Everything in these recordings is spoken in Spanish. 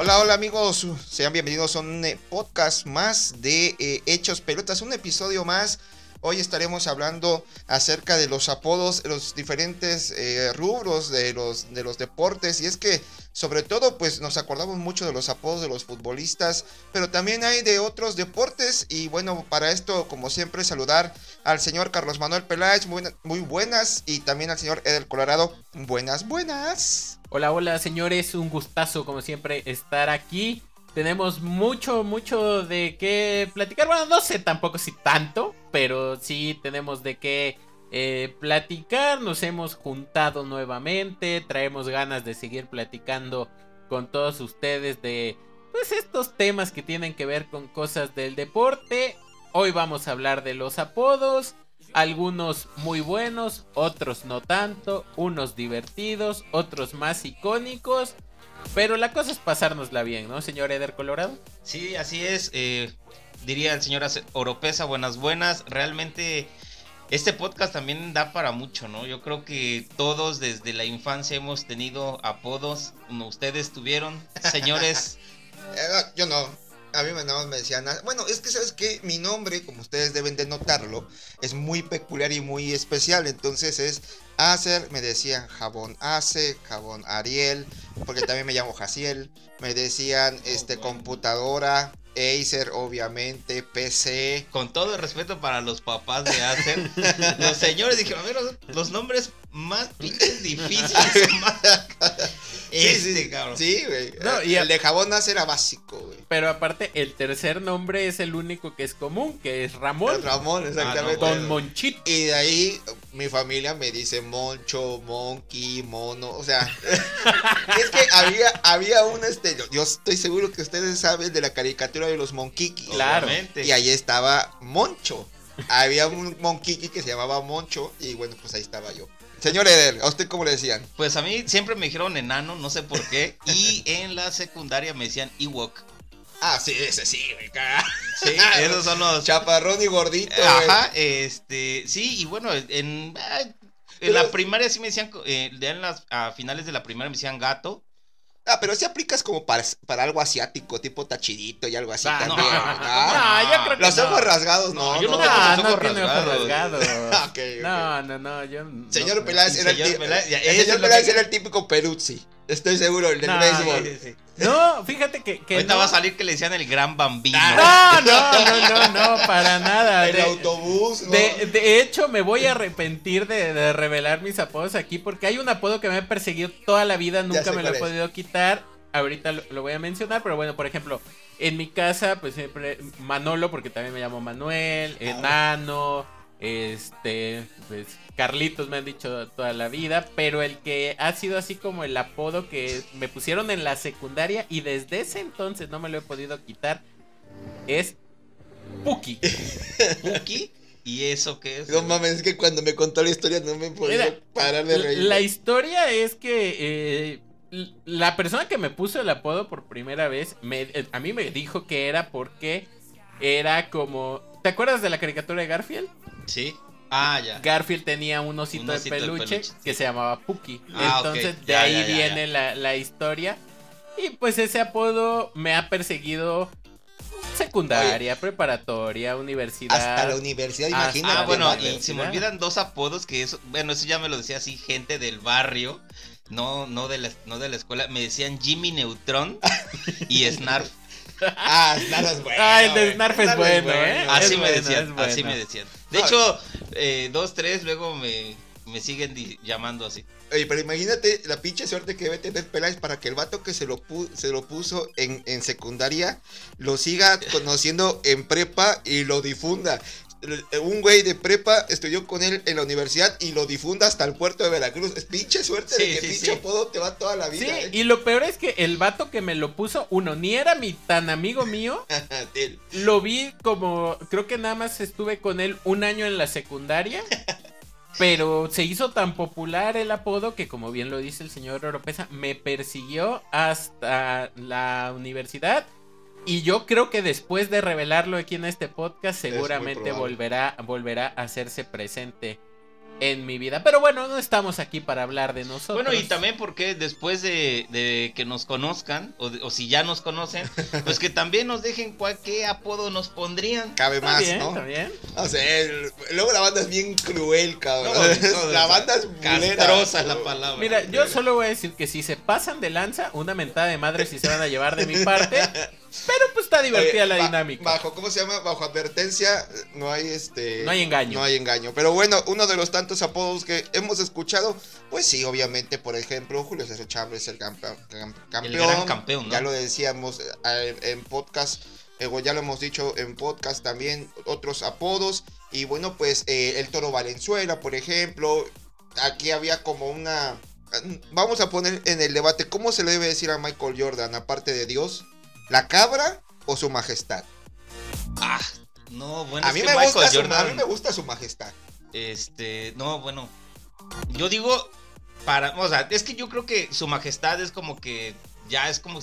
Hola, hola amigos, sean bienvenidos a un eh, podcast más de eh, Hechos Pelotas, un episodio más. Hoy estaremos hablando acerca de los apodos, los diferentes eh, rubros de los, de los deportes. Y es que, sobre todo, pues nos acordamos mucho de los apodos de los futbolistas, pero también hay de otros deportes. Y bueno, para esto, como siempre, saludar al señor Carlos Manuel Peláez, muy, muy buenas, y también al señor Edel Colorado, buenas, buenas. Hola, hola señores, un gustazo como siempre estar aquí. Tenemos mucho, mucho de qué platicar. Bueno, no sé tampoco si tanto, pero sí tenemos de qué eh, platicar. Nos hemos juntado nuevamente, traemos ganas de seguir platicando con todos ustedes de pues estos temas que tienen que ver con cosas del deporte. Hoy vamos a hablar de los apodos algunos muy buenos, otros no tanto, unos divertidos, otros más icónicos. Pero la cosa es pasárnosla bien, ¿no, señor Eder Colorado? Sí, así es. Eh, diría el señor Oropesa, buenas, buenas. Realmente este podcast también da para mucho, ¿no? Yo creo que todos desde la infancia hemos tenido apodos. Ustedes tuvieron, señores. Eh, yo no a mí nada más me decían, bueno, es que sabes que mi nombre, como ustedes deben de notarlo, es muy peculiar y muy especial, entonces es Acer, me decían jabón Ace, jabón Ariel, porque también me llamo Jaciel, me decían este computadora, Acer, obviamente, PC. Con todo el respeto para los papás de Acer, los señores dijeron, a ver, los nombres más difíciles. Este, sí, cabrón. Sí, güey. No, y el de jabón nace era básico, güey. Pero aparte, el tercer nombre es el único que es común, que es Ramón. Ramón, exactamente. con Monchito. Y de ahí mi familia me dice Moncho, Monkey, Mono. O sea, es que había, había un este. Yo estoy seguro que ustedes saben de la caricatura de los Monkiki. Claro. Y ahí estaba Moncho. Había un Monkiki que se llamaba Moncho. Y bueno, pues ahí estaba yo. Señor Eder, ¿a usted cómo le decían? Pues a mí siempre me dijeron enano, no sé por qué. Y en la secundaria me decían Ewok. Ah, sí, ese sí, caga. Sí, esos son los. Chaparrón y gordito. Ajá, este. Sí, y bueno, en. En la primaria sí me decían, eh, en las, a finales de la primaria me decían gato. Ah, pero si aplicas como para, para algo asiático, tipo tachidito y algo así ah, también. No, no, yo creo que Los ojos rasgados, no. no yo no, tengo los ojos rasgados. No, no, no, yo. Señor Peláez era, el, señor Peláez era el típico Peruzzi. Estoy seguro, el del béisbol. No, fíjate que. que Ahorita va a salir que le decían el gran bambino. No, no, no, no, no, para nada. El autobús. ¿no? De, de, hecho, me voy a arrepentir de, de, revelar mis apodos aquí porque hay un apodo que me ha perseguido toda la vida, nunca me lo he podido quitar. Ahorita lo, lo, voy a mencionar, pero bueno, por ejemplo, en mi casa, pues siempre Manolo, porque también me llamo Manuel, ah. Este, pues Carlitos me han dicho toda la vida, pero el que ha sido así como el apodo que me pusieron en la secundaria y desde ese entonces no me lo he podido quitar es Puki. ¿Puki? ¿Y eso qué es? No mames, es que cuando me contó la historia no me podía parar de reír. La historia es que eh, la persona que me puso el apodo por primera vez, me, eh, a mí me dijo que era porque era como... ¿Te acuerdas de la caricatura de Garfield? Sí. Ah, ya. Garfield tenía un osito, de, peluche que se llamaba Puki. Ah, Entonces, de ahí viene la, historia. Y pues ese apodo me ha perseguido secundaria, preparatoria, universidad. Hasta la universidad, imagínate. Ah, bueno, y se me olvidan dos apodos que eso, bueno, eso ya me lo decía así gente del barrio, no, no de la, no de la escuela, me decían Jimmy Neutron y Snarf. Ah, Snarf es bueno. Ah, el de Snarf es bueno, ¿eh? Así me decían, así me decían. De hecho, eh, dos, tres, luego me, me siguen llamando así. Oye, pero imagínate la pinche suerte que debe tener Peláez para que el vato que se lo, se lo puso en, en secundaria lo siga conociendo en prepa y lo difunda un güey de prepa estudió con él en la universidad y lo difunda hasta el puerto de Veracruz. Es pinche suerte de que pinche apodo te va toda la vida. Sí, ¿eh? y lo peor es que el vato que me lo puso, uno, ni era mi tan amigo mío. lo vi como, creo que nada más estuve con él un año en la secundaria. Pero se hizo tan popular el apodo que, como bien lo dice el señor Oropesa, me persiguió hasta la universidad. Y yo creo que después de revelarlo aquí en este podcast, seguramente volverá, volverá a hacerse presente en mi vida. Pero bueno, no estamos aquí para hablar de nosotros. Bueno, y también porque después de, que nos conozcan, o, si ya nos conocen, pues que también nos dejen cuál, qué apodo nos pondrían. Cabe más, ¿no? También. O sea, luego la banda es bien cruel, cabrón. la banda es castrosa la palabra. Mira, yo solo voy a decir que si se pasan de lanza, una mentada de madre si se van a llevar de mi parte. Pero pues está divertida la dinámica. Bajo, ¿cómo se llama? Bajo advertencia, no hay este. No hay engaño. No hay engaño. Pero bueno, uno de los tantos apodos que hemos escuchado, pues sí, obviamente, por ejemplo, Julio César Chávez, el campeón. El gran campeón, Ya lo decíamos eh, en podcast, eh, ya lo hemos dicho en podcast también, otros apodos. Y bueno, pues eh, el toro Valenzuela, por ejemplo. Aquí había como una. Vamos a poner en el debate, ¿cómo se le debe decir a Michael Jordan, aparte de Dios? ¿La cabra o su majestad? Ah, no, bueno, a mí, me gusta su, a mí me gusta su majestad. Este, no, bueno. Yo digo, para, o sea, es que yo creo que su majestad es como que ya es como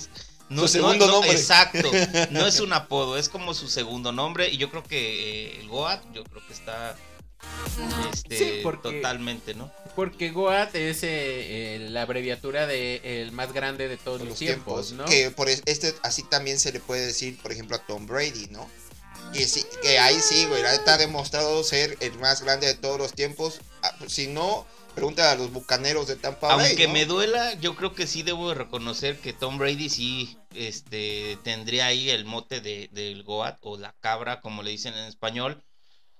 no, su segundo nombre. Exacto. No es un apodo, es como su segundo nombre. Y yo creo que eh, el Goat, yo creo que está este, totalmente, ¿no? Porque Goat es eh, eh, la abreviatura de el más grande de todos los, tiempos, ¿no? Que por este así también se le puede decir, por ejemplo, a Tom Brady, ¿no? Que, sí, que ahí sí, güey, está demostrado ser el más grande de todos los tiempos. Ah, pues, si no, pregunta a los bucaneros de Tampa Bay. Aunque me duela, yo creo que sí debo reconocer que Tom Brady sí este, tendría ahí el mote de, del Goat o la cabra, como le dicen en español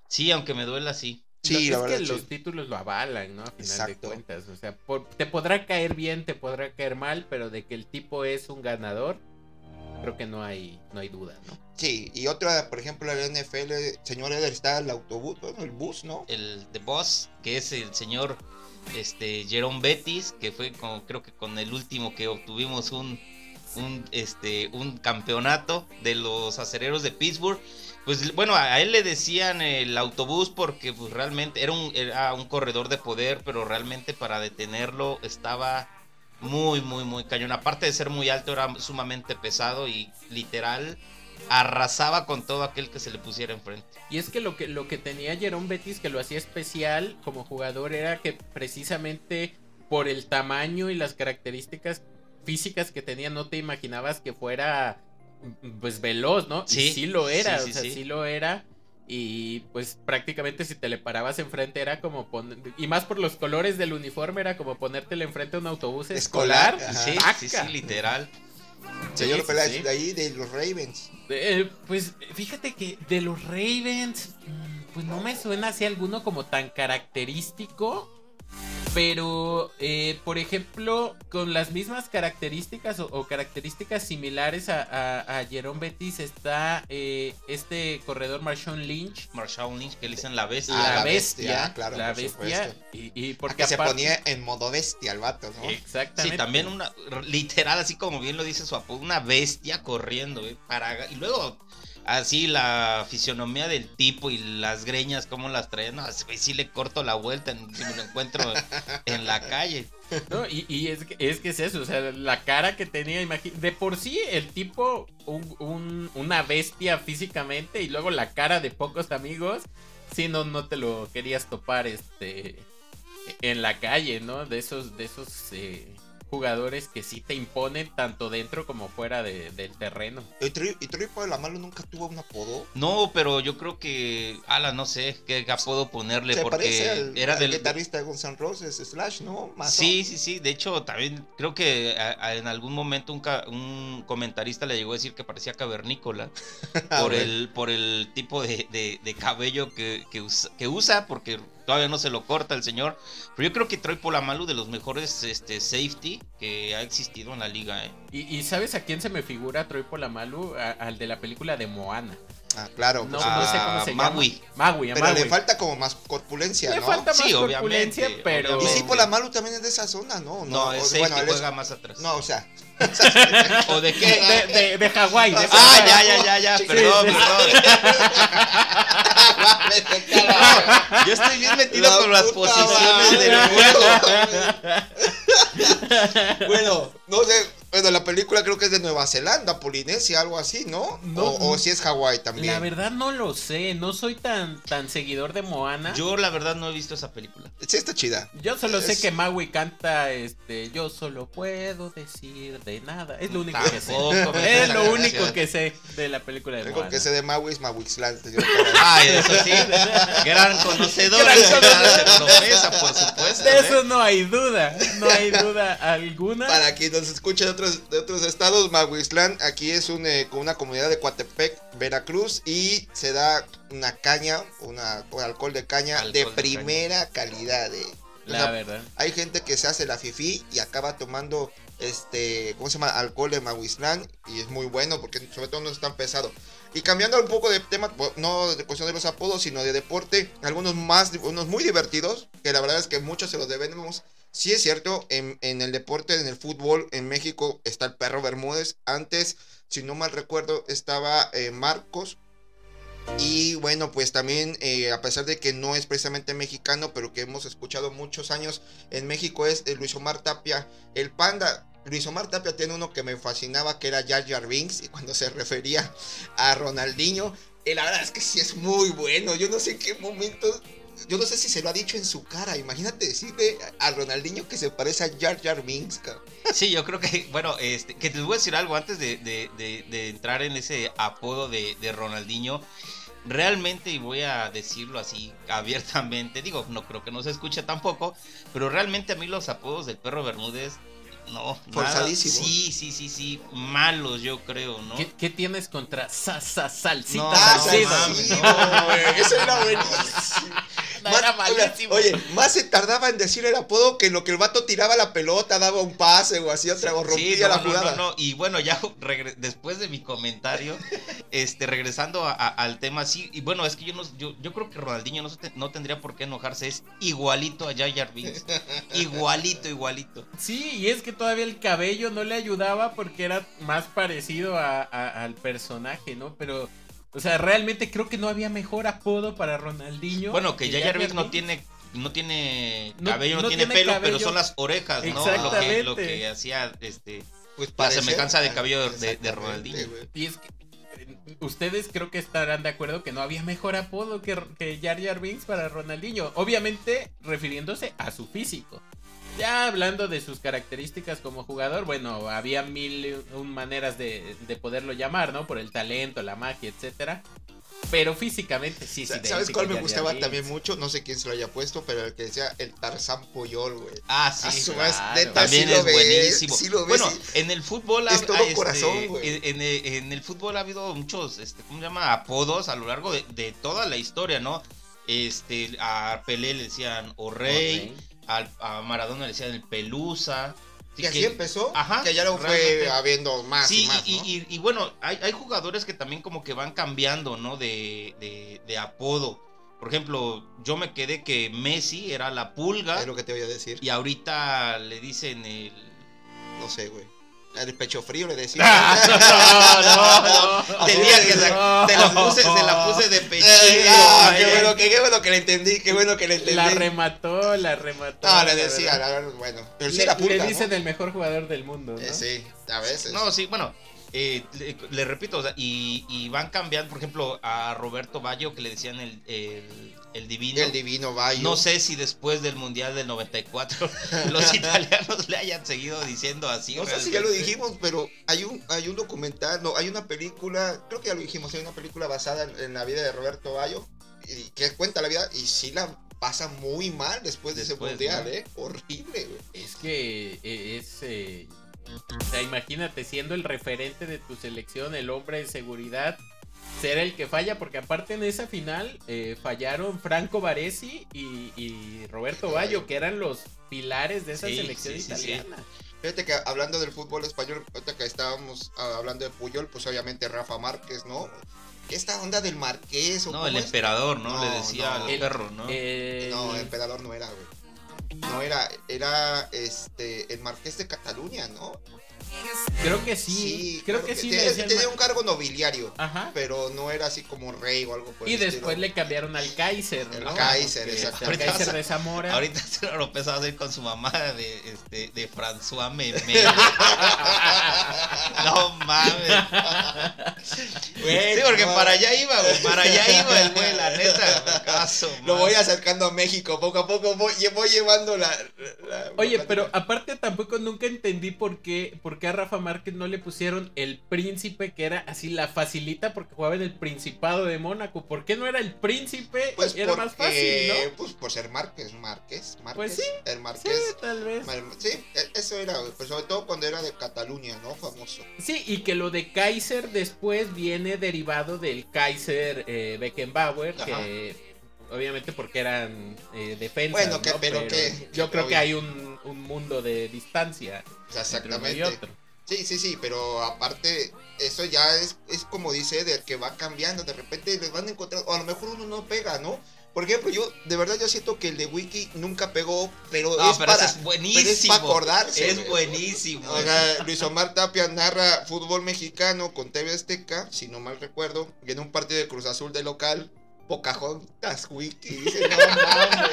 Sí, aunque me duela, sí. Sí, la es que los títulos lo avalan, ¿no? A final de cuentas. O sea, te podrá caer bien, te podrá caer mal, pero de que el tipo es un ganador, creo que no hay, no hay duda, ¿no? Sí, y otra, por ejemplo, el NFL, señor Eder, está el autobús, bueno, el bus, ¿no? El The Boss, que es el señor este Jerome Bettis, que fue como, creo que con el último que obtuvimos un, un, este, un campeonato de los acereros de Pittsburgh. Pues bueno, a él le decían el autobús porque pues realmente era un, era un corredor de poder, pero realmente para detenerlo estaba muy, muy, muy cañón. Aparte de ser muy alto, era sumamente pesado y literal arrasaba con todo aquel que se le pusiera enfrente. Y es que lo que, lo que tenía Jerome Betis que lo hacía especial como jugador era que precisamente por el tamaño y las características físicas que tenía no te imaginabas que fuera pues veloz, ¿no? Sí, sí lo era, o sea, sí. lo era. Y pues prácticamente si te le parabas enfrente era como poner, y más por los colores del uniforme era como ponértele enfrente a un autobús escolar. Sí, sí, sí, literal. Señor de ahí de los Ravens. Eh, pues fíjate que de los Ravens, mm, pues no me suena así alguno como tan característico. Pero, eh, por ejemplo, con las mismas características o, características similares a, Jerome Bettis está eh, este corredor Marshawn Lynch. Marshawn Lynch, que le dicen la bestia. la, bestia, claro. La bestia. Y, porque se ponía en modo bestia el vato, ¿no? Exactamente. Sí, también una, literal, así como bien lo dice su apodo, una bestia corriendo, ¿eh? Para, y luego así la fisionomía del tipo y las greñas, como las trae. No, sí le corto la vuelta si me lo encuentro en la calle. No, y, es, que, es, que, es eso, o sea, la cara que tenía, de por sí el tipo, un, una bestia físicamente y luego la cara de pocos amigos, si no, no te lo querías topar este en la calle, ¿no? De esos, de esos eh, jugadores que sí te imponen tanto dentro como fuera de, del terreno. ¿Y Troy la Malo nunca tuvo un apodo? No, pero yo creo que, ala, no sé qué apodo ponerle porque era del guitarrista de Guns N' Roses, Slash, ¿no? Sí, sí, sí, de hecho también creo que en algún momento un, un, comentarista le llegó a decir que parecía cavernícola ah, por, el, por el tipo de, de, cabello que, que, usa, que usa, porque todavía no se lo corta el señor. Pero yo creo que Troy Polamalu de los mejores este, safety que ha existido en la liga. ¿eh? ¿Y, ¿Y, sabes a quién se me figura Troy Polamalu? al de la película de Moana. Ah, claro. No, pues, no sé cómo se Maui. llama. Maui, a pero le falta como más corpulencia, Le ¿no? falta más Sí, corpulencia, obviamente, pero... Y obviamente. sí, por la Malu también es de esa zona, ¿no? No, o- es el bueno, que él es- juega más atrás. No, o sea. ¿O de qué? de, de, de Hawái. de Ah, ya, ya, ya, ya, Sí, perdón, sí. perdón. Yo estoy bien metido La con las posiciones madre, del juego. bueno, no sé. Bueno, la película creo que es de Nueva Zelanda, Polinesia, algo así, ¿no? No, o, o si es Hawái también. La verdad no lo sé, no soy tan, tan seguidor de Moana. Yo, Yo la verdad no he visto esa película. Sí, está chida. solo sé que Maui canta este Yo solo puedo decir de nada. Es lo único que sé. Es lo único canción. que sé de la película de Lo Moana. único que sé de Maui es Mauixlan. Ay, eso sí. Gran conocedor. Gran. Promesa, por supuesto. De ¿eh? eso no hay duda, no hay duda alguna. Para quien nos escucha de otros, de otros estados, Mahuislán aquí es un, eh, una comunidad de Coatepec, Veracruz, y se da una caña, una, un alcohol de caña Alcohol de de primera calidad. eh. La verdad. hay gente que se hace la fifi y acaba tomando este, ¿cómo se llama? Alcohol de Mahuislán y es muy bueno porque sobre todo no es tan pesado. Y cambiando un poco de tema, bo- no de cuestión de los apodos, sino de deporte, algunos más, unos muy divertidos, que la verdad es que muchos se los debemos. Sí es cierto, en, en el deporte, en el fútbol, en México está el perro Bermúdez. Antes, si no mal recuerdo, estaba eh, Marcos. Y bueno, pues también, eh, a pesar de que no es precisamente mexicano, pero que hemos escuchado muchos años en México, es eh, Luis Omar Tapia, el panda. Luis Omar Tapia tiene uno que me fascinaba, que era Jar Jar Binks, y cuando se refería a Ronaldinho, la verdad es que sí es muy bueno. Yo no sé en qué momento, yo no sé si se lo ha dicho en su cara. Imagínate decirle a Ronaldinho que se parece a Jar Jar Binks, cabrón. Sí, yo creo que, bueno, este, que te voy a decir algo antes de, de- de- de entrar en ese apodo de, de Ronaldinho. Realmente, y voy a decirlo así abiertamente, digo, no creo que no se escuche tampoco, pero realmente a mí los apodos del perro Bermúdez, no, nada. Forzadísimo. Sí, sí, sí, sí, malos yo creo, ¿no? ¿Qué, qué tienes contra sa, sa, salsita No, Ah, mames, no. güey, Eso era buenísimo. Era malísimo. Oye, más se tardaba en decir el apodo que en lo que el vato tiraba la pelota, daba un pase o hacía otra, o rompía Sí, no, la jugada. no, no. Y bueno, ya después de mi comentario, este, regresando a- a- al tema, sí, y bueno, es que yo no, yo, yo creo que Ronaldinho no, te- no tendría por qué enojarse, es igualito a Jar Binks. igualito, igualito. Sí, y es que todavía el cabello no le ayudaba porque era más parecido a- a- al personaje, ¿no? Pero, o sea, realmente creo que no había mejor apodo para Ronaldinho. Bueno, que Jar Jar Binks no tiene no tiene cabello, no, no tiene, tiene pelo, cabello. pero son las orejas, ¿no? Lo que, lo que hacía este Pues La semejanza de cabello de- de Ronaldinho. güey. Y es que ustedes creo que estarán de acuerdo que no había mejor apodo que, que Jar Jar Binks para Ronaldinho. Obviamente refiriéndose a su físico. Ya hablando de sus características como jugador, bueno, había mil un maneras de, de poderlo llamar, ¿no? Por el talento, la magia, etcétera. Pero físicamente sí, sí. ¿Sabes cuál a me gustaba también mucho? No sé quién se lo haya puesto, pero el que decía el Tarzán Pollol, güey. Ah, A sí. su claro. vez, neta, También sí lo es ves, buenísimo. sí lo bueno, en el fútbol Es ha- todo ha, este, corazón, güey. En, en- en el fútbol ha habido muchos, este, ¿cómo se llama? Apodos a lo largo de, de toda la historia, ¿no? Este, a Pelé le decían o rey, al- a Maradona le decían el Pelusa. Así que- empezó, Ajá, que ya lo fue habiendo más y Sí, más, y, ¿no? y- y bueno, hay, hay jugadores que también como que van cambiando, ¿no? De, de- de apodo. Por ejemplo, yo me quedé que Messi era la pulga Es lo que te voy a decir. y ahorita le dicen el... No sé, güey. El pecho frío le decía. Ah, no, no, no. Tenía que sa- No. te la puse, se la puse de pechito. Ah, qué bueno, qué bueno que le entendí, qué bueno que le entendí. La remató, la remató. No, le la decía, la verdad, bueno. Pero sí Le, era pulga, le ¿no? dicen el mejor jugador del mundo, ¿no? Eh, sí, a veces. No, sí, bueno, eh, le, le repito, o sea, y, y van cambiando, por ejemplo, a Roberto Baggio que le decían el, el, el divino. el divino Bayo. No sé si después del Mundial del 94 los italianos le hayan seguido diciendo así. No sé si ya lo dijimos, pero hay un, hay un documental, no, hay una película, creo que ya lo dijimos, hay una película basada en, en la vida de Roberto Bayo, y que cuenta la vida, y sí la pasa muy mal después de ese mundial, ¿no? ¿eh? Horrible, güey. Es que eh, es. eh, o sea, imagínate siendo el referente de tu selección, el hombre de seguridad, ser el que falla, porque aparte en esa final eh, fallaron Franco Baresi y, y Roberto Bayo, que eran los pilares de esa Sí, selección sí, sí, sí. italiana. Fíjate que hablando del fútbol español, ahorita que estábamos ah, hablando de Puyol, pues obviamente Rafa Márquez, ¿no? esta onda del marqués o No, el es? emperador, ¿no? No, Le decía no. al El- perro, ¿no? Eh, No, el emperador no era, güey. No era, era este el marqués de Cataluña, ¿no? Creo que sí. creo que sí. le Tenía, un cargo nobiliario, Ajá. pero no era así como rey o algo por Y el después estilo. le cambiaron al Kaiser, El ¿no? Kaiser, Que- exacto. El Ahorita Kaiser de Zamora. Ahorita se lo empezaba a hacer con su mamá de, este, de François Memé. no mames. Sí, porque para allá iba, güey. Para allá iba el güey, la neta. Caso, Lo voy acercando a México, poco a poco voy, voy llevando la... la- Oye, la pero aparte tampoco nunca entendí por qué, por qué a Rafa Márquez no le pusieron el príncipe, que era así la facilita porque jugaba en el Principado de Mónaco. ¿Por qué no era el príncipe? Pues era más fácil, ¿no? Pues por ser Márquez, Márquez, Márquez. Pues sí, El Sí, Márquez. tal vez. Sí, e- eso era, güey, pues sobre todo cuando era de Cataluña, ¿no? Famoso. Sí, y que lo de Kaiser después viene derivado del Kaiser eh, Beckenbauer, que obviamente porque eran eh, defensas, Bueno, que- ¿no? pero que- yo creo que hay un, un mundo de distancia O sea, entre uno y exactamente. otro. Sí, sí, sí, pero aparte, eso ya es, es como dice, de que va cambiando, de repente les van a encontrar, o a lo mejor uno no pega, ¿no? Por ejemplo, yo de verdad yo siento que el de Wiki nunca pegó, pero No, es pero para, es buenísimo. pero es para acordarse. Es buenísimo. O sea, Luis Omar Tapia narra fútbol mexicano con TV Azteca, si no mal recuerdo, y en un partido de Cruz Azul de local, Pocahontas Wiki, dice, no mames,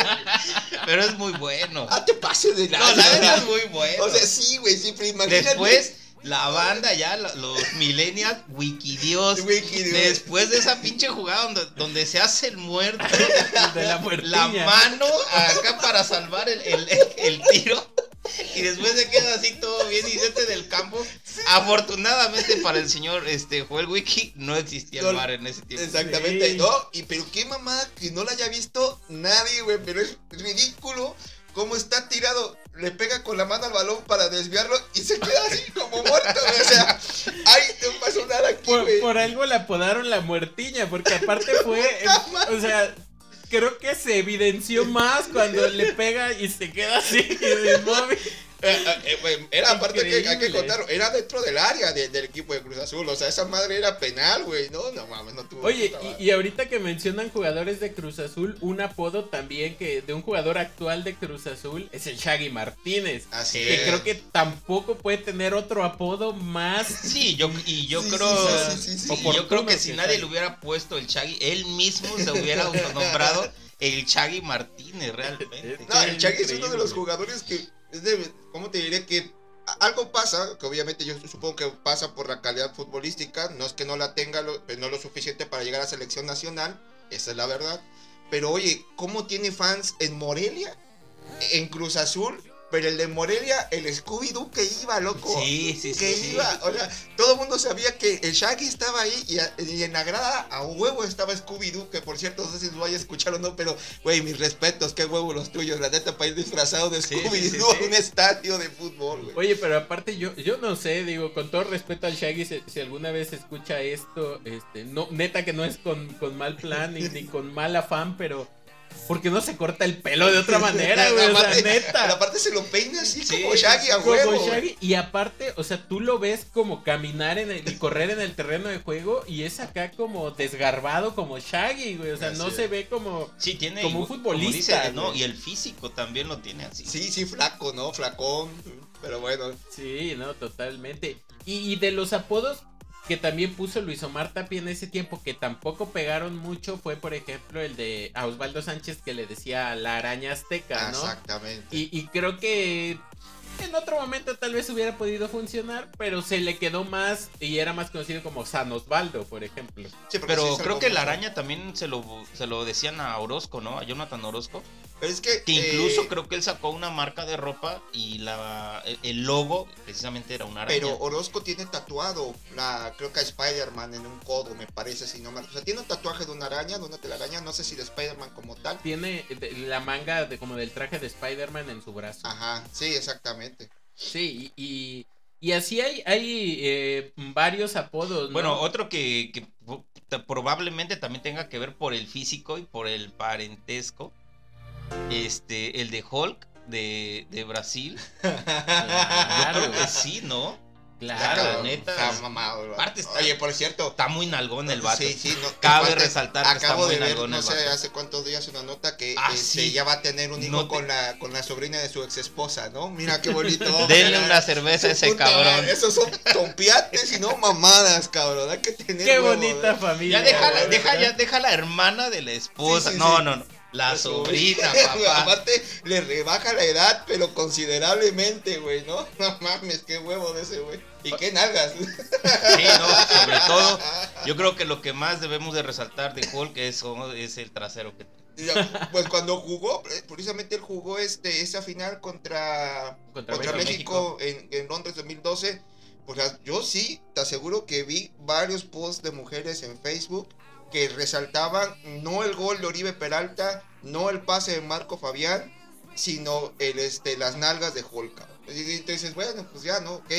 Pero es muy bueno. ah, te pases de No, lanza, la verdad o sea, es muy bueno. O sea, sí, güey, sí, pero imagínate. Después, la banda ya, la- los millennials, Wikidios. Wikidios. Después de esa pinche jugada donde, donde se hace el muerto, De la la mano acá para salvar el, el- el tiro. Y después se queda así todo bien y vete del campo. Afortunadamente para el señor este Joel Wiki no existía el bar en ese tiempo. Exactamente, Sí. no, y pero qué mamá que no la haya visto nadie, güey, pero es ridículo cómo está tirado, le pega con la mano al balón para desviarlo y se queda así como muerto, güey, o sea, ay, te pasó nada aquí, Por, güey. por algo la apodaron la muertiña, porque aparte fue, o sea, creo que se evidenció más cuando le pega y se queda así inmóvil. Eh, eh, eh, era aparte que hay que contar, era dentro del área de- del equipo de Cruz Azul, o sea, esa madre era penal, güey, no, no mames, no tuvo. Oye, y, y ahorita que mencionan jugadores de Cruz Azul, un apodo también que de un jugador actual de Cruz Azul es el Shaggy Martínez. Así Que es. creo que tampoco puede tener otro apodo más. Sí, yo, y yo Sí, creo. sí, sí, sí, sí. y yo creo que si nadie le hubiera puesto el Chagui, él mismo se hubiera autonombrado el Chagui Martínez, realmente. No, el Chagui es uno de los jugadores que, es ¿cómo te diré? Que algo pasa, que obviamente yo supongo que pasa por la calidad futbolística, no es que no la tenga, lo- pero no lo suficiente para llegar a selección nacional, esa es la verdad. Pero oye, ¿cómo tiene fans en Morelia? En Cruz Azul, pero el de Morelia, el Scooby-Doo que iba, loco. Sí, sí, sí, Que sí. iba, o sea, todo el mundo sabía que el Shaggy estaba ahí y, a- y en la grada a huevo estaba Scooby-Doo, que por cierto, no sé si lo vaya a escuchar o no, pero, güey, mis respetos, qué huevo los tuyos, la neta, para ir disfrazado de Sí, sí, Scooby-Doo sí, a sí. un estadio de fútbol, güey. Oye, pero aparte yo, yo no sé, digo, con todo respeto al Shaggy, si, si alguna vez escucha esto, este, no, neta que no es con, con mal plan ni, ni con mal afán, pero porque no se corta el pelo de otra manera, güey, o sea, Aparte- neta. Aparte se lo peina así Sí, como Shaggy a Como huevo. Shaggy, y aparte, o sea, tú lo ves como caminar en el, y correr en el terreno de juego y es acá como desgarbado como Shaggy, güey. O sea, no se ve como... Sí, tiene. Como un como futbolista, dice, ¿no? güey. Y el físico también lo tiene así. Sí, sí, flaco, ¿no? Flacón. Pero bueno. Sí, no, totalmente. Y, y de los apodos que también puso Luis Omar Tapia en ese tiempo que tampoco pegaron mucho fue, por ejemplo, el de a Osvaldo Sánchez que le decía la araña azteca, ¿no? Exactamente. Y, y creo que en otro momento tal vez hubiera podido funcionar, pero se le quedó más y era más conocido como San Osvaldo, por ejemplo. Sí, Pero creo que la araña también se lo, se lo decían a Orozco, ¿no? A Jonathan Orozco. Pero es que. Que incluso eh, creo que él sacó una marca de ropa y la el, el logo precisamente era una araña. Pero Orozco tiene tatuado, la, creo que a Spider-Man en un codo, me parece, si no mal. O sea, tiene un tatuaje de una araña, de una telaraña, no sé si de Spider-Man como tal. Tiene la manga de, como del traje de Spider-Man en su brazo. Ajá, sí, exactamente. Sí, y, y, y así hay, hay eh, varios apodos, ¿no? Bueno, otro que, probablemente también tenga que ver por el físico y por el parentesco. Este, el de Hulk de, de Brasil. Claro. Yo creo que sí, ¿no? Claro, neta. Está mamado. Aparte está- Oye, por cierto. Está muy nalgón el vato. Sí, sí, no, Cabe aparte, resaltar que está Acabo muy de ver, no sé, hace cuántos días una nota que Ah, este, sí. ya va a tener un hijo No te- con, la, con la sobrina de su ex esposa, ¿no? Mira qué bonito. Denle una cerveza a ese puta cabrón. Esos son tompiates y no mamadas, cabrón. Hay que tener Qué huevo, bonita ¿eh? familia. Ya deja, la, deja, ya deja la hermana de la esposa. Sí, sí, no, sí. no, no. La La sobrina, papá. Aparte, le rebaja la edad, pero considerablemente, güey, ¿no? No mames, qué huevo de ese, güey. Y qué nalgas. Sí, no, sobre todo, yo creo que lo que más debemos de resaltar de Hulk es, es el trasero que Pues cuando jugó, eh, precisamente él jugó este, esa final contra, Contra contra México. México, en, en Londres 2012. Pues yo sí, te aseguro que vi varios posts de mujeres en Facebook que resaltaban no el gol de Oribe Peralta, no el pase de Marco Fabián, sino el, este, las nalgas de. Y entonces, bueno, pues ya, ¿no? Ok,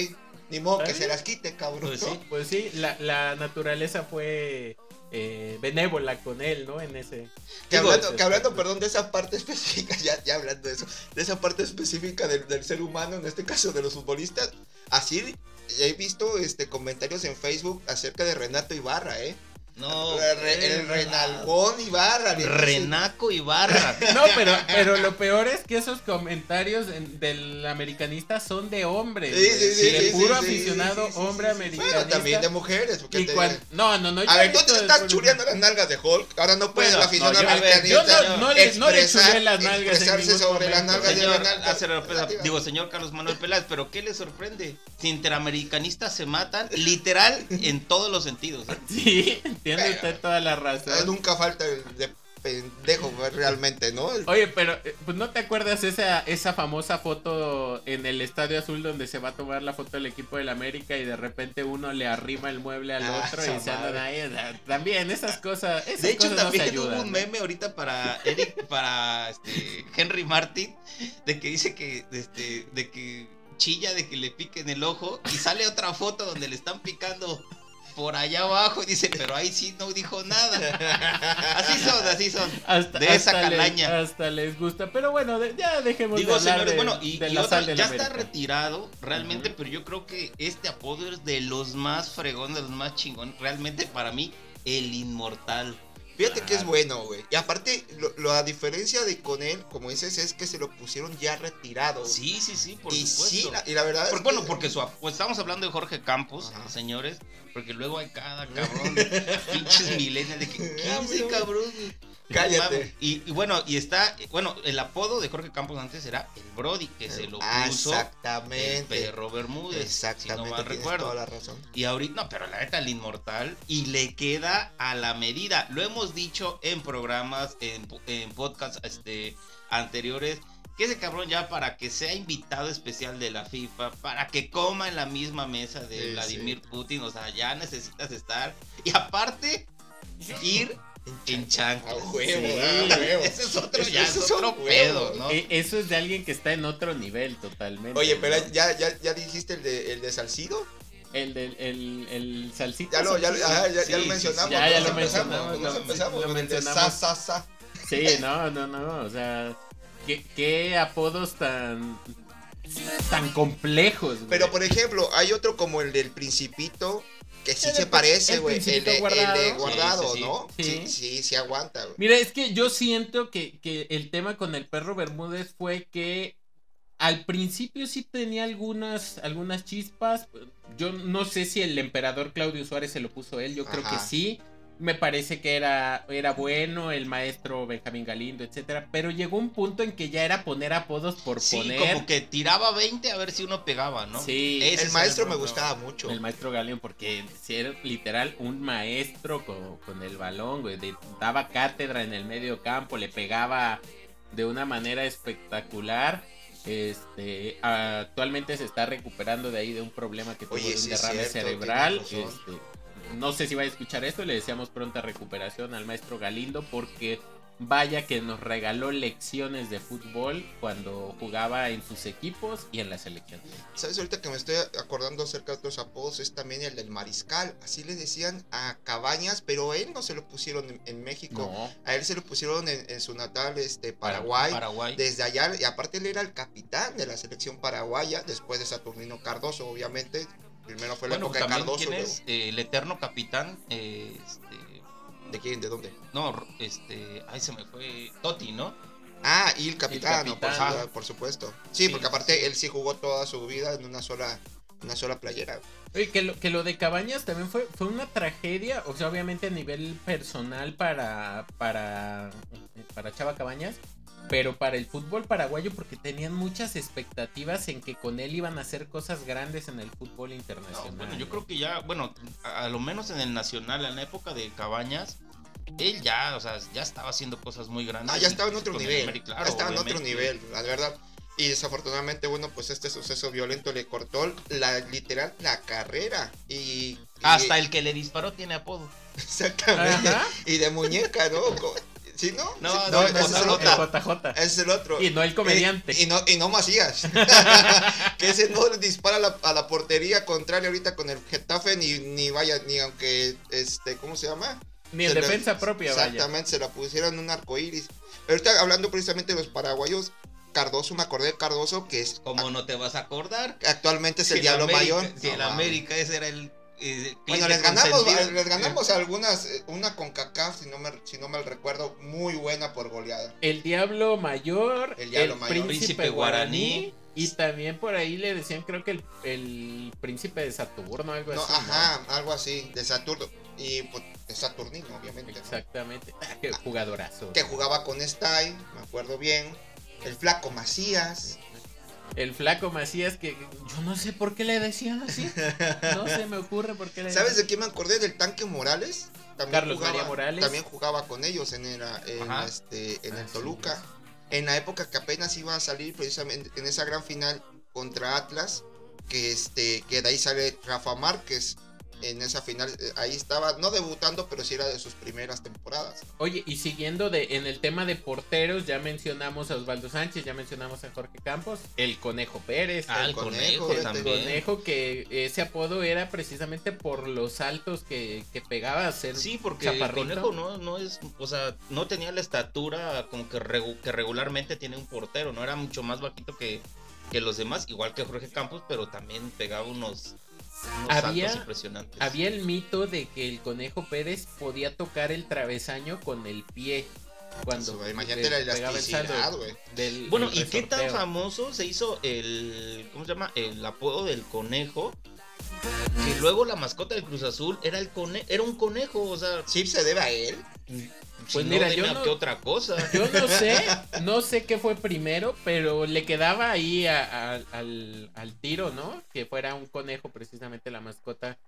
ni modo que se las quite, cabrón. Pues. Pues sí, la, la naturaleza fue eh, benévola con él, ¿no? En ese. Que hablando, ese que hablando, aspecto. perdón, de esa parte específica, ya, ya hablando de eso, de esa parte específica del, del ser humano, en este caso de los futbolistas, así he visto este comentarios en Facebook acerca de Renato Ibarra, ¿eh? No, el, re- el Renalgón Ibarra. le. Renaco Ibarra. No, pero, pero lo peor es que esos comentarios en- del americanista son de hombres. Sí, sí, sí, de sí, puro sí, aficionado, sí, sí, hombre sí, sí. americanista. Bueno, también de mujeres. Porque Y te- cuan- No, no, no. A ver, tú te estás chuleando las nalgas de Hulk. Ahora no puedes Bueno, la afición no, americanista. yo no- no le- no le expresar- chulé las nalgas Expresarse sobre las nalgas de digo, señor Carlos Manuel Peláez, pero ¿qué le sorprende? Si interamericanistas se matan, literal, en todos los sentidos. ¿eh? Sí, tiene usted toda la Eh, razón. Nunca falta el de pendejo, realmente, ¿no? Oye, pero eh, pues no te acuerdas esa, esa famosa foto en el Estadio Azul donde se va a tomar la foto del equipo del América y de repente uno le arrima el mueble al Ah, otro y se andan ahí. También esas cosas, esas De hecho, cosas no también hubo un ¿no? meme ahorita para Eric, para este, Henry Martin, de que dice que, este, de que chilla de que le piquen el ojo y sale otra foto donde le están picando por allá abajo y dice, pero ahí sí no dijo nada. Así son, así son. Hasta, de esa hasta les- calaña. hasta les gusta. Pero bueno, de- ya dejemos Digo, de hablar señores, de, bueno, y, de y la otra, sal de la ya está retirado realmente, pero yo creo que este apodo es de los más fregón, de los más chingón. Realmente para mí, el inmortal. Fíjate que es bueno, güey. Y aparte, lo, la diferencia de con él, como dices, es que se lo pusieron ya retirado. Sí, sí, sí, por y supuesto. sí, la- y la verdad Por- es bueno, que- porque su, pues estamos hablando de Jorge Campos, Ajá. señores, porque luego hay cada cabrón, pinches milenios de que Ah, 15 pero- cabrón. Cállate. Y, y bueno, y está, bueno, el apodo de Jorge Campos antes era el Brody, que se lo Ah, puso el exactamente. perro Bermúdez, Exactamente, si no mal recuerdo. toda la razón. Y ahorita, no, pero la neta, el inmortal. Y le queda a la medida. Lo hemos dicho en programas, en, en podcasts este, anteriores. Que ese cabrón ya para que sea invitado especial de la FIFA, para que coma en la misma mesa de Sí, Vladimir Putin, o sea, ya necesitas estar. Y aparte, ir en chanclas. A huevo, Sí. a huevo. Ese es otro, Eso- ya es son otro huevos. pedo, ¿no? E- Eso es de alguien que está en otro nivel totalmente. Oye, pero ¿no? ya, ya, ya dijiste el de, el de Salcido. El del el, el salsita. Ya lo, ya, ajá, ya, ya Sí, lo mencionamos. Ya, ya lo empezamos, mencionamos, lo- empezamos lo de mencionamos. sa, sa, sa. Sí, no, no, no. O sea, qué, qué apodos tan. tan complejos. güey. Pero por ejemplo, hay otro como el del Principito, que sí El se parece, el güey. El, el Guardado. guardado, sí, sí. ¿no? Sí. Sí, sí, sí aguanta, güey. Mira, es que yo siento que, que el tema con el perro Bermúdez fue que al principio sí tenía algunas, algunas chispas. Yo no sé si el emperador Claudio Suárez se lo puso él, yo creo que sí. Me parece que era, era bueno el maestro Benjamín Galindo, etcétera. Pero llegó un punto en que ya era poner apodos por Sí, poner. como que tiraba 20 a ver si uno pegaba, ¿no? Sí. Ese El es maestro me gustaba mucho. El maestro Galeón, porque si era literal un maestro con, con el balón, güey. de- daba cátedra en el medio campo, le pegaba de una manera espectacular. Este, actualmente se está recuperando de ahí de un problema que tuvo Oye, de un sí derrame cierto, cerebral. Este, no sé si va a escuchar esto, le deseamos pronta recuperación al maestro Galindo porque vaya que nos regaló lecciones de fútbol cuando jugaba en sus equipos y en la selección. ¿Sabes? Ahorita que me estoy acordando acerca de otros apodos, es también el del mariscal. Así le decían a Cabañas, pero a él no se lo pusieron en, en México. No. A él se lo pusieron en, en su natal este, Paraguay. Paraguay. Desde allá, y aparte él era el capitán de la selección paraguaya, después de Saturnino Cardoso, obviamente. Primero fue la Bueno, época de también Cardoso. quién es Eh, el eterno capitán, eh, este, ¿De quién? ¿De dónde? no, este, ay se me fue, Totti, ¿no? Ah, y el capitán, capitán. Por, por supuesto. Sí, Sí, porque aparte sí. él sí jugó toda su vida en una sola, una sola playera. Oye, que lo, que lo de Cabañas también fue, fue una tragedia, o sea, obviamente a nivel personal para, para, para Chava Cabañas, pero para el fútbol paraguayo porque tenían muchas expectativas en que con él iban a hacer cosas grandes en el fútbol No, internacional. bueno, yo creo que ya, bueno, a, a lo menos en el Nacional, en la época de Cabañas, él ya, o sea, ya estaba haciendo cosas muy grandes. Ah, ya estaba en otro nivel. América, claro, ya estaba en otro nivel, la verdad. Y desafortunadamente, bueno, pues este suceso violento le cortó la literal la carrera. Y, y- Hasta el que le disparó tiene apodo. Exactamente. Ajá. Y de muñeca, ¿no? ¿Sí, no? No, Sí, no, ese es el otro. El JJ. Ese es el otro. Y no el comediante. Y, y no, y no Macías. que ese no le dispara a la, a la portería contraria ahorita con el Getafe, ni, ni vaya, ni aunque, este, ¿cómo se llama? Ni en defensa propia, vaya. Exactamente, se la pusieron en un arco iris. Pero ahorita hablando precisamente de los paraguayos, Cardoso, me acordé de Cardoso, que es ¿Cómo no te vas a acordar? actualmente es el Diablo América- Mayor. Si No, el. América ese era el. Eh, Bueno, les ganamos, consentido. les ganamos algunas, eh, una con CACAF, si no, me, si no mal recuerdo, muy buena por goleada. El Diablo Mayor, El el, Diablo Mayor. Príncipe, Príncipe Guaraní. Guaraní. Y también por ahí le decían, creo que el, el Príncipe de Saturno, algo No, así. ¿no? ajá, algo así, de Saturno. Y pues, de Saturnino, obviamente. ¿no? Exactamente. Ah, qué jugadorazo. Que jugaba con Style, me acuerdo bien. El Flaco Macías. El flaco Macías, que yo no sé por qué le decían así. No se me ocurre por qué le ¿Sabes de decían. quién me acordé? Del Tanque Morales. También Carlos jugaba, María Morales. También jugaba con ellos en, el, en, este, en Ah, el sí, Toluca. En la época que apenas iba a salir precisamente en esa gran final contra Atlas. Que, este, que de ahí sale Rafa Márquez. En esa final, eh, ahí estaba, no debutando, pero sí era de sus primeras temporadas. Oye, y siguiendo de, en el tema de porteros, ya mencionamos a Osvaldo Sánchez, ya mencionamos a Jorge Campos, el Conejo Pérez. Ah, el el Conejo, conejo, el también. Conejo, que ese apodo era precisamente por los saltos que, que pegaba a ser Sí, porque el conejo no, no es, o sea, no tenía la estatura como que, regu- que regularmente tiene un portero, no era mucho más bajito que, que los demás, igual que Jorge Campos, pero también pegaba unos Había-. Había el mito de que el Conejo Pérez podía tocar el travesaño con el pie. Cuando Eso, imagínate la elasticidad, güey. del- Bueno, del ¿y qué tan famoso se hizo el, ¿cómo se llama? El apodo del conejo? Que luego la mascota del Cruz Azul era el cone era un conejo, o sea, Sí, se debe a él. si Pues no, mira, yo no- qué otra cosa. Yo no sé, no sé qué fue primero, pero le quedaba ahí a- a- al, al tiro, ¿no? Que fuera un conejo precisamente la mascota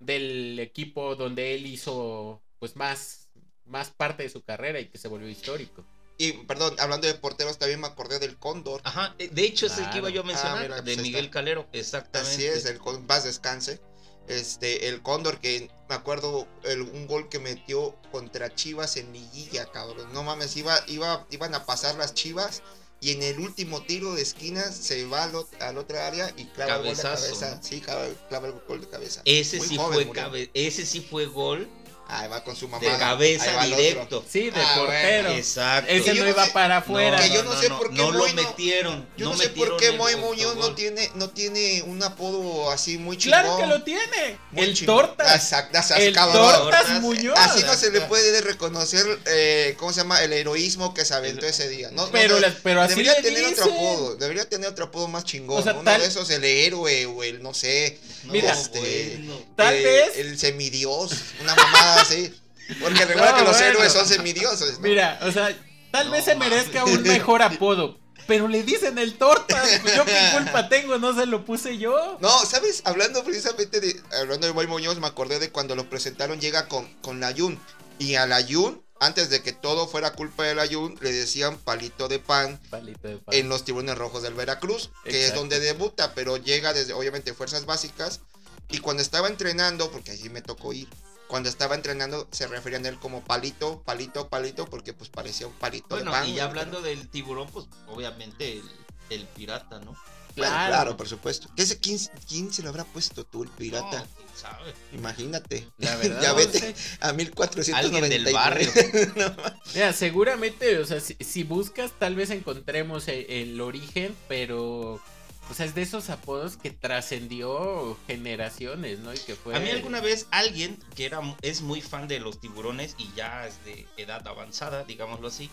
del equipo donde él hizo pues más, más parte de su carrera y que se volvió histórico. Y, perdón, hablando de porteros, también me acordé del Cóndor. Ajá, eh, de hecho es el que iba yo a Ah, mencionar, mira, pues de ahí Miguel está. Calero, exactamente. Así es, el paz descanse. Este, el Cóndor que me acuerdo el- un gol que metió contra Chivas en liguilla, cabrón. No mames, iba, iba, iban a pasar las Chivas y en el último tiro de esquina se va al, al otra área y clava el gol de Cabezazo, cabeza. Sí, clava, clava el gol de cabeza. Ese Muy sí joven fue cabe- ese sí fue gol Ahí va con su mamá. de cabeza directo. Sí, de Ah, portero. bueno, Exacto. Ese no no iba sé- para afuera. que yo no sé por qué no lo Moy no- metieron. Yo no, sé por qué Moy. Muñoz no tiene, no tiene un apodo así muy chingón. Claro que lo tiene. Muy el chingón. Tortas. Exacto, El. Tortas Tortas, Muñoz. Así no se le puede reconocer, eh, ¿cómo se llama? El heroísmo que se aventó ese día. No, no, Pero, no, pero así debería le tener otro apodo, debería tener otro apodo más chingón. O sea, Uno tal- de esos, el héroe o el, no sé, No, Mira, este, bueno. Tal eh, vez- El semidios, una mamada así. Porque recuerda No, que los bueno. héroes son semidioses. ¿no? Mira, o sea, tal vez se merezca un mejor apodo. Pero le dicen el tortas. Pues yo qué culpa tengo, no se lo puse yo. No, ¿sabes? Hablando precisamente de. Hablando de Boy Muñoz, me acordé de cuando lo presentaron, llega con, con la Yun. Y a la Yun, antes de que todo fuera culpa de la Yun, le decían palito de pan Palito de pan. en los tiburones rojos del Veracruz, que es donde debuta, pero llega desde, obviamente, fuerzas básicas. Y cuando estaba entrenando, porque allí me tocó ir, cuando estaba entrenando se referían a él como palito, palito, palito, porque pues parecía un palito Bueno, de pan. y güey, ya hablando del tiburón, pues obviamente el, el pirata, ¿no? Bueno, Claro. por supuesto. ¿Qué se, quién, quién se lo habrá puesto tú, el pirata? No, quién sabe. Imagínate. La verdad, ya no vete sé. a 1499. Alguien del barrio. No, Mira, seguramente, o sea, si, si buscas, tal vez encontremos el, el origen, pero. O sea, es de esos apodos que trascendió generaciones, ¿no? Y que fue. A mí alguna vez alguien que era es muy fan de los tiburones y ya es de edad avanzada, digámoslo así,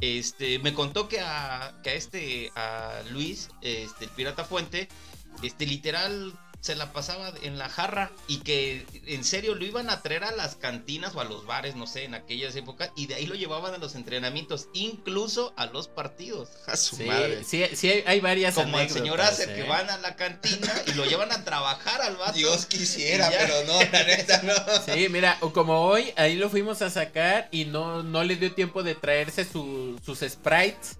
este me contó que a, que a este a Luis, este el pirata Fuente, este literal se la pasaba en la jarra y que en serio lo iban a traer a las cantinas o a los bares, no sé, en aquellas épocas y de ahí lo llevaban a los entrenamientos, incluso a los partidos. A su Sí, madre. sí, sí, hay, varias Como el señor Acer, ¿eh? que van a la cantina y lo llevan a trabajar al vato. Dios quisiera, pero no, la neta no. Sí, mira, o como hoy, ahí lo fuimos a sacar y no, no le dio tiempo de traerse su- sus sprites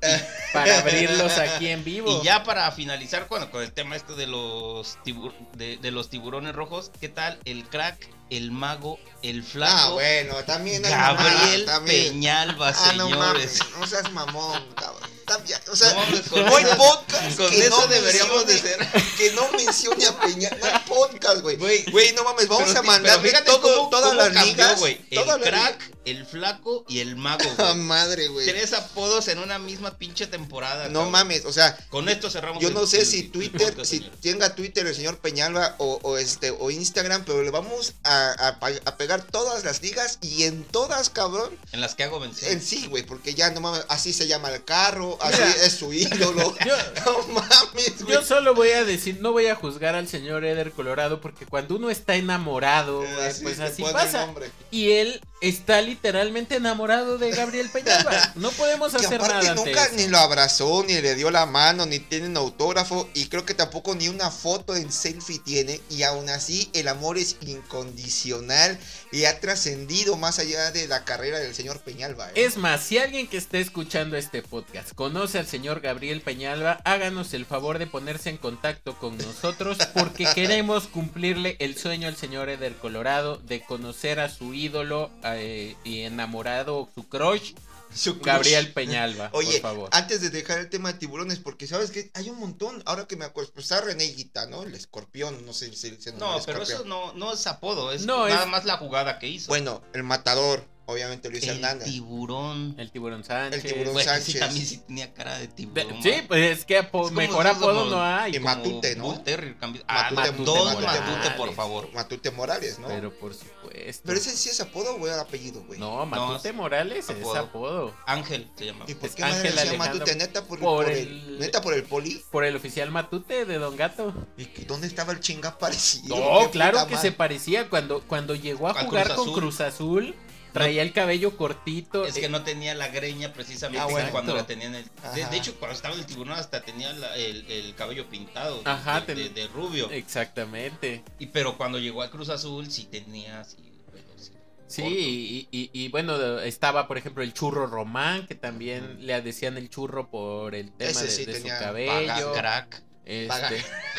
para abrirlos aquí en vivo. Y ya para finalizar bueno, con el tema esto de los tibu- de, de los tiburones rojos, ¿qué tal el crack, el mago, el flaco? Ah, bueno, también hay Gabriel mamadas, también. Peñalba, Ah, no señores. mames, no seas mamón, cabrón. O sea, No hay eso- podcast con que eso no deberíamos de mencione- que no mencione a Peña, no hay podcast, güey. Güey, no mames, vamos Pero a pero fíjate todo, cómo- todas cómo las cambió, ligas, güey. El crack, el flaco y el mago, güey. madre, güey. Tres apodos en una misma pinche temporada. No cabrón. mames, o sea, Con esto cerramos. yo el- no sé el- si Twitter, podcast, si tenga Twitter el señor Peñalba o, o este o Instagram, pero le vamos a, a pegar todas las ligas y en todas, cabrón, En las que hago mención. en sí, güey, porque ya no mames, así se llama el carro, así Mira. es su ídolo. Yo, no mames, güey. yo solo voy a decir, no voy a juzgar al señor Eder Colorado porque cuando uno está enamorado, güey, Así pues así pasa. Y él está literalmente enamorado de Gabriel Peñalba. No podemos Que hacer aparte nada nunca ni lo abrazó, ni le dio la mano, ni tiene un autógrafo, y creo que tampoco ni una foto en selfie tiene, y aún así el amor es incondicional y ha trascendido más allá de la carrera del señor Peñalba. ¿eh? Es más, si alguien que esté escuchando este podcast conoce al señor Gabriel Peñalba, háganos el favor de ponerse en contacto con nosotros porque queremos cumplirle el sueño al señor Eder Colorado de conocer a su ídolo eh, y enamorado, su crush, Su. Gabriel Peñalba, Oye, por favor. antes de dejar el tema de tiburones, porque sabes que hay un montón, ahora que me acuerdo, pues está René Guita, ¿no? El escorpión, no sé si se No, pero eso no, no es apodo, es No, nada es- más la jugada que hizo. Bueno, el matador, obviamente Luis el Hernández. tiburón. El tiburón Sánchez. El tiburón Bueno, sí, Sánchez. también sí tenía cara de tiburón. sí, pues es que apo- Es como mejor apodo no hay. y Matute, ¿no? Bull Terrier, cambi- Ah, Matute Morales. Matute, por favor. Matute Morales, ¿no? Pero, Pero por supuesto. ese sí es apodo o era apellido, güey. No, Matute Morales es apodo. Ángel se llama. ¿Y por qué Ángel le decía Matute? ¿Neta por, por por el, el- ¿Neta por el poli? Por el oficial Matute de Don Gato. ¿Y dónde estaba el chinga parecido? No, claro que se parecía cuando, cuando llegó a jugar con. Cruz Azul. Traía el cabello cortito. Es que eh, no tenía la greña precisamente Ah, bueno. cuando la tenían. El... De, hecho, cuando estaba el tiburón hasta tenía la- el, el cabello pintado de- Ajá, de, ten- de- de rubio. Exactamente. Y pero cuando llegó a Cruz Azul sí tenía así. Sí, y, y- y bueno, estaba por ejemplo el churro Román, que también le decían el churro por el tema Ese de, sí su tenía Paga cabello. crack. Este, Paga.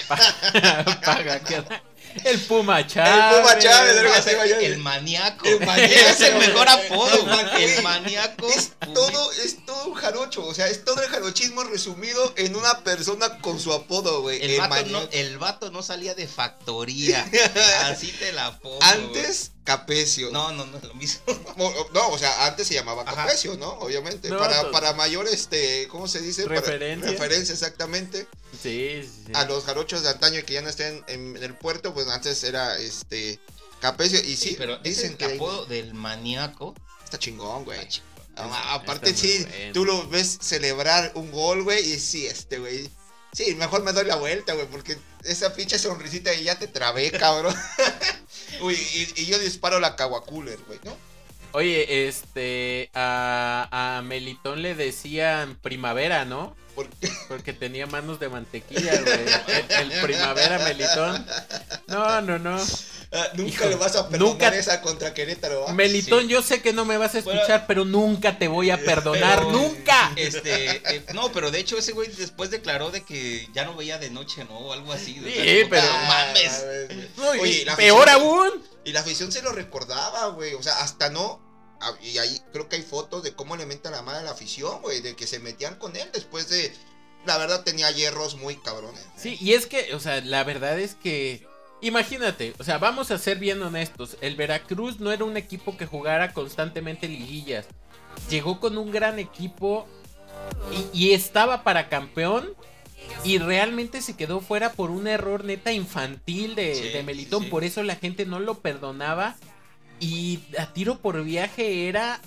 pa- paga, crack. El Puma Chávez. Puma Chávez, el maníaco. El maníaco. es el mejor apodo, El güey. El maníaco. Es todo, es todo un jarocho, o sea, es todo el jarochismo resumido en una persona con su apodo, güey. El vato, maníaco. no, el vato no salía de factoría. Así te la pongo. Antes, Capecio. No, no, no es lo mismo. No, o sea, antes se llamaba Ajá. Capecio, ¿no? Obviamente. No, para, para mayor, este, ¿cómo se dice? Para- Referencia. referencia, exactamente. Sí, sí. A los jarochos de antaño que ya no estén en, en el puerto, pues antes era, este, Capecio. Y sí, pero dicen que apodo del maníaco. está chingón, güey. está chido. Ah, Aparte, sí, bueno. tú lo ves celebrar un gol, güey, y sí, este, güey. Sí, mejor me doy la vuelta, güey, porque esa pinche sonrisita y ya te trabé, cabrón. Uy, y, y yo disparo la cooler, güey, ¿no? Oye, este, a, a Melitón le decían primavera, ¿no? Porque Porque tenía manos de mantequilla, güey. El, el primavera Melitón. No, no, no. Ah, nunca Hijo, le vas a perdonar nunca- esa contra Querétaro, ¿va? Melitón, Sí. yo sé que no me vas a Bueno, escuchar, pero nunca te voy a perdonar, pero- nunca. Este, eh, no, pero de hecho ese güey después declaró de que ya no veía de noche, ¿no? O algo así. o sea, Sí, pero- No mames. Ah. No, Oye, la peor afición- aún, Y la afición se lo recordaba, güey. O sea, hasta no. ah, Y ahí creo que hay fotos de cómo le menta la madre a la afición, güey. De que se metían con él después de. La verdad tenía hierros muy cabrones. ¿eh? Sí, y es que, o sea, la verdad es que. Imagínate, o sea, vamos a ser bien honestos. El Veracruz no era un equipo que jugara constantemente liguillas. Llegó con un gran equipo y, y estaba para campeón. Y realmente se quedó fuera por un error neta infantil de, Sí, de Melitón. sí. Por eso la gente no lo perdonaba. Y a tiro por viaje era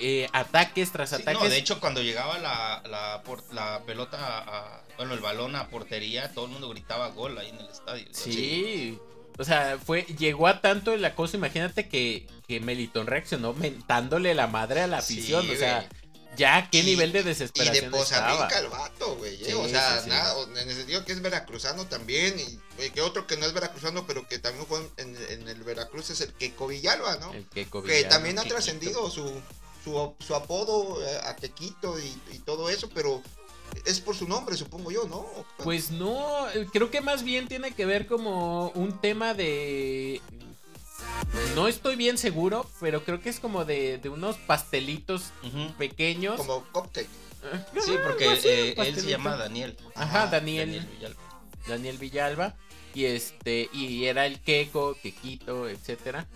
eh, ataques tras ataques. no, de hecho, cuando llegaba la, la, la pelota, a- bueno, el balón a portería, todo el mundo gritaba gol ahí en el estadio. Sí. O sea, fue, llegó a tanto el acoso, imagínate que, que Melitón reaccionó mentándole la madre a la Sí, afición. o sea, güey. ya qué Y- nivel de Y de desesperación Pozameca estaba. el vato, güey. eh, Sí, o sea, sí, sí. nada, en el sentido que es veracruzano también. Y güey, que otro que no es veracruzano, pero que también juega en, en el Veracruz es el Keiko Villalba, ¿no? El Keiko que Villalba. también ha trascendido su, su, su apodo eh, a Quequito y, y todo eso, pero es por su nombre, supongo yo, ¿no? Pues no, eh, creo que más bien tiene que ver como un tema de... No estoy bien seguro, pero creo que es como de, de unos pastelitos pequeños. como cupcake. Sí, porque eh, él se llama Daniel. Ajá, Daniel. Daniel Villalba. Daniel Villalba y este y era el Queco, Quequito, etcétera.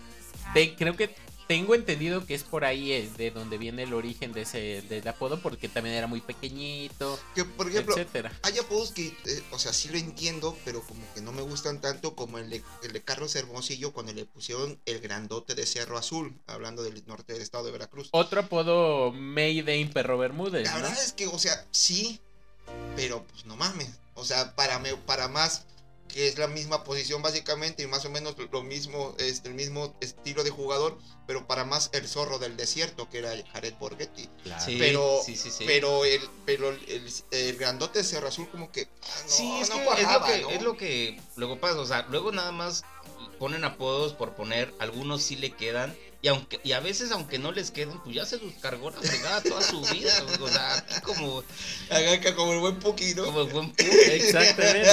Te- creo que tengo entendido que es por ahí eh, de donde viene el origen de ese del apodo porque también era muy pequeñito, Que, por ejemplo, etcétera. hay apodos que, eh, o sea, sí lo entiendo, pero como que no me gustan tanto como el de, el de Carlos Hermosillo cuando le pusieron el grandote de Cerro Azul, hablando del norte del estado de Veracruz. Otro apodo Mayday Perro Bermúdez, La ¿no? verdad es que, o sea, sí, pero pues no mames. O sea, para, me, para más que es la misma posición básicamente y más o menos lo mismo, este, el mismo estilo de jugador, pero para más el zorro del desierto que era Jared Borghetti. Claro. Sí, Pero- sí, sí, sí. Pero el, pero el, el grandote de Cerro Azul como que ah, no, sí, es, no que cuajaba, es, lo que, ¿no? es lo que luego pasa. O sea, luego nada más ponen apodos por poner, algunos sí le quedan. Y aunque y a veces, aunque no les queden, pues ya se los cargó la fregada toda su vida. O sea, aquí como, Haga como el buen Puki, ¿no? como el buen pu- Exactamente.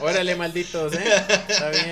Órale, malditos, ¿eh? Está bien.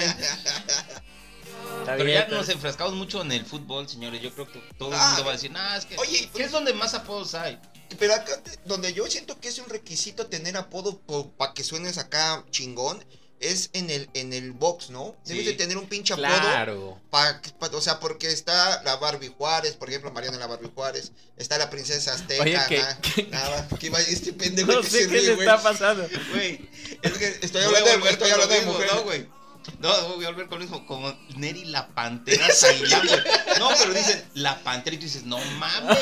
Está Pero bien, ya está nos enfrascamos mucho en el fútbol, señores. Yo creo que todo el Ah, mundo va a decir, nah, es que. oye, ¿qué es donde más apodos hay? Pero acá, donde yo siento que es un requisito tener apodo para que suenes acá chingón, es en el, en el box, ¿no? Debes Sí. de tener un pinche apodo. Claro. Pa, pa- o sea, porque está la Barbie Juárez, por ejemplo, Mariana la Barbie Juárez, está la princesa Azteca, Oye, que- na- que- nada, iba este pendejo No que sé se qué ríe, le güey. está pasando. Güey, Es que estoy hablando de, volver estoy hablando de mujeres. No, güey. No, voy a volver con lo mismo. Como Neri la pantera güey. No, pero dicen la pantera y tú dices, no mames.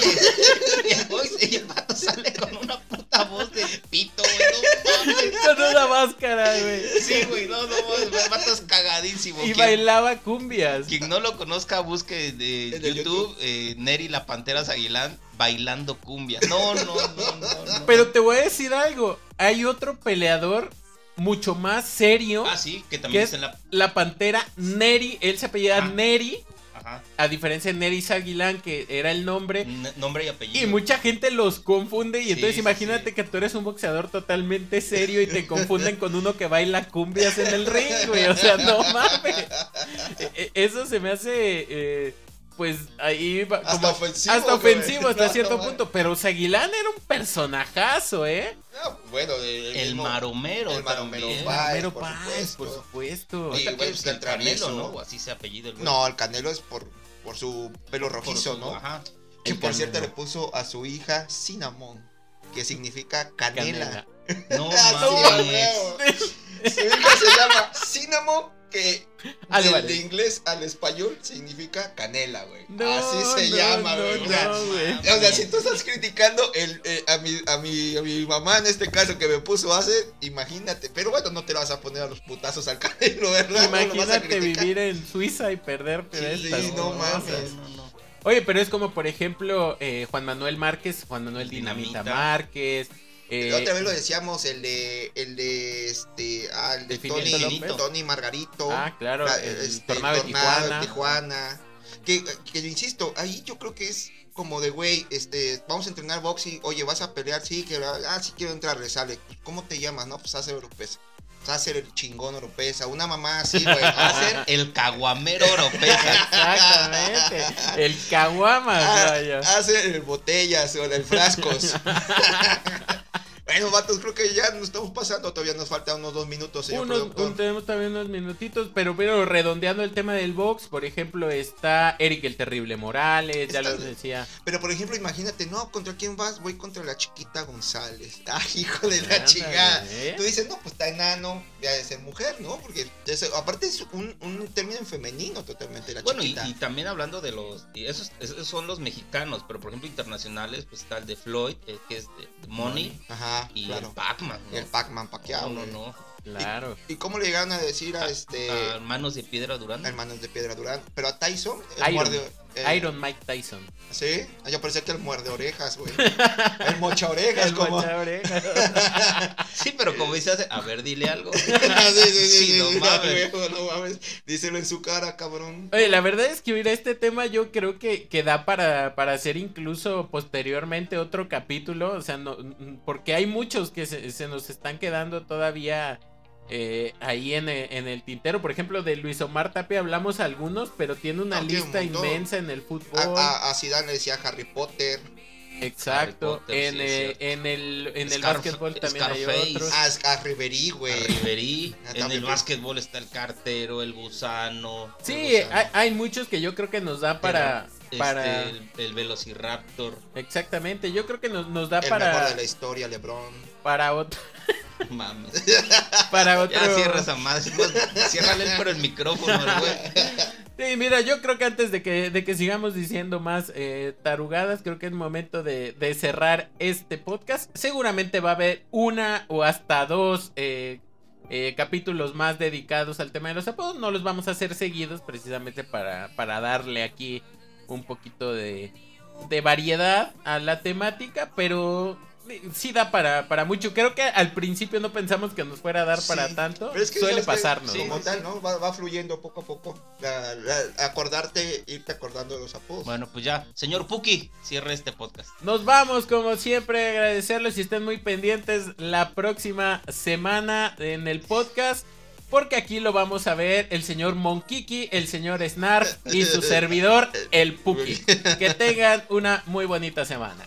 Y el, y el vato sale con una puta voz de pito, güey. No mames. Con una máscara, güey. Sí, güey, no, no, mames, el vato es cagadísimo. Y Quien- bailaba cumbias. Quien no lo conozca, busque de En YouTube, eh, Neri la Pantera Aguilán bailando cumbia. No, no, no, no. no. Pero te voy a decir algo. Hay otro peleador mucho más serio. Ah, sí, que también está en la. La pantera Neri. Él se apellida Ah. Neri. Ajá. A diferencia de Neri Aguilán, que era el nombre. N- Nombre y apellido. Y mucha gente los confunde. Y Sí, entonces imagínate sí. que tú eres un boxeador totalmente serio y te confunden con uno que baila cumbias en el ring, güey. O sea, no mames. E- e- Eso se me hace. eh, pues ahí va Hasta como- ofensivo. hasta ofensivo hasta No, cierto no, punto. Pero Zaguilán era un personajazo, ¿eh? no, bueno, el, El mismo- maromero. el maromero también. Páez, por Páez, supuesto. por supuesto. Bueno, pues, es el el travieso. Canelo, ¿no? O así se apellido el güey. No, el Canelo es por, por su pelo rojizo, su- ¿no? Ajá. Que por cierto le puso a su hija Cinnamon, que significa canela. Canela. No Ah, mames. Su hija se llama Cinnamon, que del- vale. de inglés al español significa canela, güey. No, Así se no, llama, güey. no, O sea, güey. o sea, si tú estás criticando el, eh, a, mi, a, mi, a mi mamá en este caso que me puso hace, imagínate. Pero bueno, no te la vas a poner a los putazos al canelo, ¿verdad? Lo Imagínate vivir en Suiza y perderte de Sí, estas no cosas. mames. No, no. Oye, pero es como por ejemplo eh, Juan Manuel Márquez, Juan Manuel Dinamita, Dinamita. Márquez. Eh, otra vez lo decíamos, el de, el de, este, ah, el de ¿De Tony, López? Margarito. ah, claro, la- el este, tornado de Tijuana. Tijuana. Que, que insisto, ahí yo creo que es como de, güey, este, vamos a entrenar boxing, oye, vas a pelear, sí, que, ah, sí quiero entrar, sale. ¿Cómo te llamas, no? Pues hace Oropesa. Ser el chingón Oropesa, una mamá así, güey. Ser el caguamero Oropesa. Exactamente. El caguamas, Ah, vaya. hace el botellas o el frascos. bueno, vatos, creo que ya nos estamos pasando. Todavía nos faltan unos dos minutos, señor Unos- un- tenemos también unos minutitos, pero, pero redondeando el tema del box, por ejemplo, está Eric el Terrible Morales, ya lo decía. Pero por ejemplo, imagínate, no, ¿contra quién vas? Voy contra la chiquita González. Ay, hijo de la chingada. ¿eh? Tú dices, no, pues está enano, ya de ser mujer, ¿no? Porque es- aparte es un, un término en femenino totalmente, la Bueno, y, chiquita. y también hablando de los. y esos, esos son los mexicanos, pero por ejemplo, internacionales, pues está el de Floyd, eh, que es de Money, Ajá, y claro. el Pac-Man. ¿no? el Pac-Man paqueado. No, no, no. Claro. ¿Y cómo le llegaron a decir a A- este. a manos de piedra Durán. Hermanos de Piedra Durán? Pero a Tyson, el Iron. Eh, Iron Mike Tyson. Sí, yo pensé que el muerde orejas, güey. El mocha orejas, El como. mocha oreja. Sí, pero como dice, hace- a ver, dile algo. sí, sí, sí, Sí, sí, no sí, mames. güey, no mames. Díselo en su cara, cabrón. Oye, la verdad es que mira, este tema yo creo que, que da para, para hacer incluso posteriormente otro capítulo, o sea, no, porque hay muchos que se, se nos están quedando todavía eh, ahí en el, en el tintero. Por ejemplo, de Luis Omar Tapia hablamos algunos, pero tiene una No, tiene un lista inmensa en el fútbol. a, a Zidane le decía Harry Potter. Exacto. Harry Potter, en, sí, eh, en el, en el básquetbol también hay Scarface. otros. A, a Ribery, güey. A Riverí. Ah, En el básquetbol está el cartero, el gusano. Sí, hay, hay muchos que yo creo que nos da para... este, para... el, el Velociraptor. Exactamente, yo creo que nos, nos da El mejor para, de la historia, LeBron. para otro... Mames. Para otro... Ya cierra esa madre. Más, Ciérrale por el micrófono, güey. Sí, mira, yo creo que antes de que, de que sigamos diciendo más eh, tarugadas, creo que es momento de, de cerrar este podcast. Seguramente va a haber una o hasta dos eh, eh, capítulos más dedicados al tema de los apodos. No los vamos a hacer seguidos precisamente para, para darle aquí un poquito de, de variedad a la temática, pero sí da para, para mucho. Creo que al principio no pensamos que nos fuera a dar para tanto. Pero es que Suele pasarnos. Como Sí, tal, ¿no? Va, va fluyendo poco a poco. La- la- acordarte, irte acordando de los apodos. Bueno, pues ya. Señor Puki, cierre este podcast. Nos vamos, como siempre, agradecerles y estén muy pendientes la próxima semana en el podcast. Porque aquí lo vamos a ver el señor Monkiki, el señor Snarf y su servidor, el Puki. Que tengan una muy bonita semana.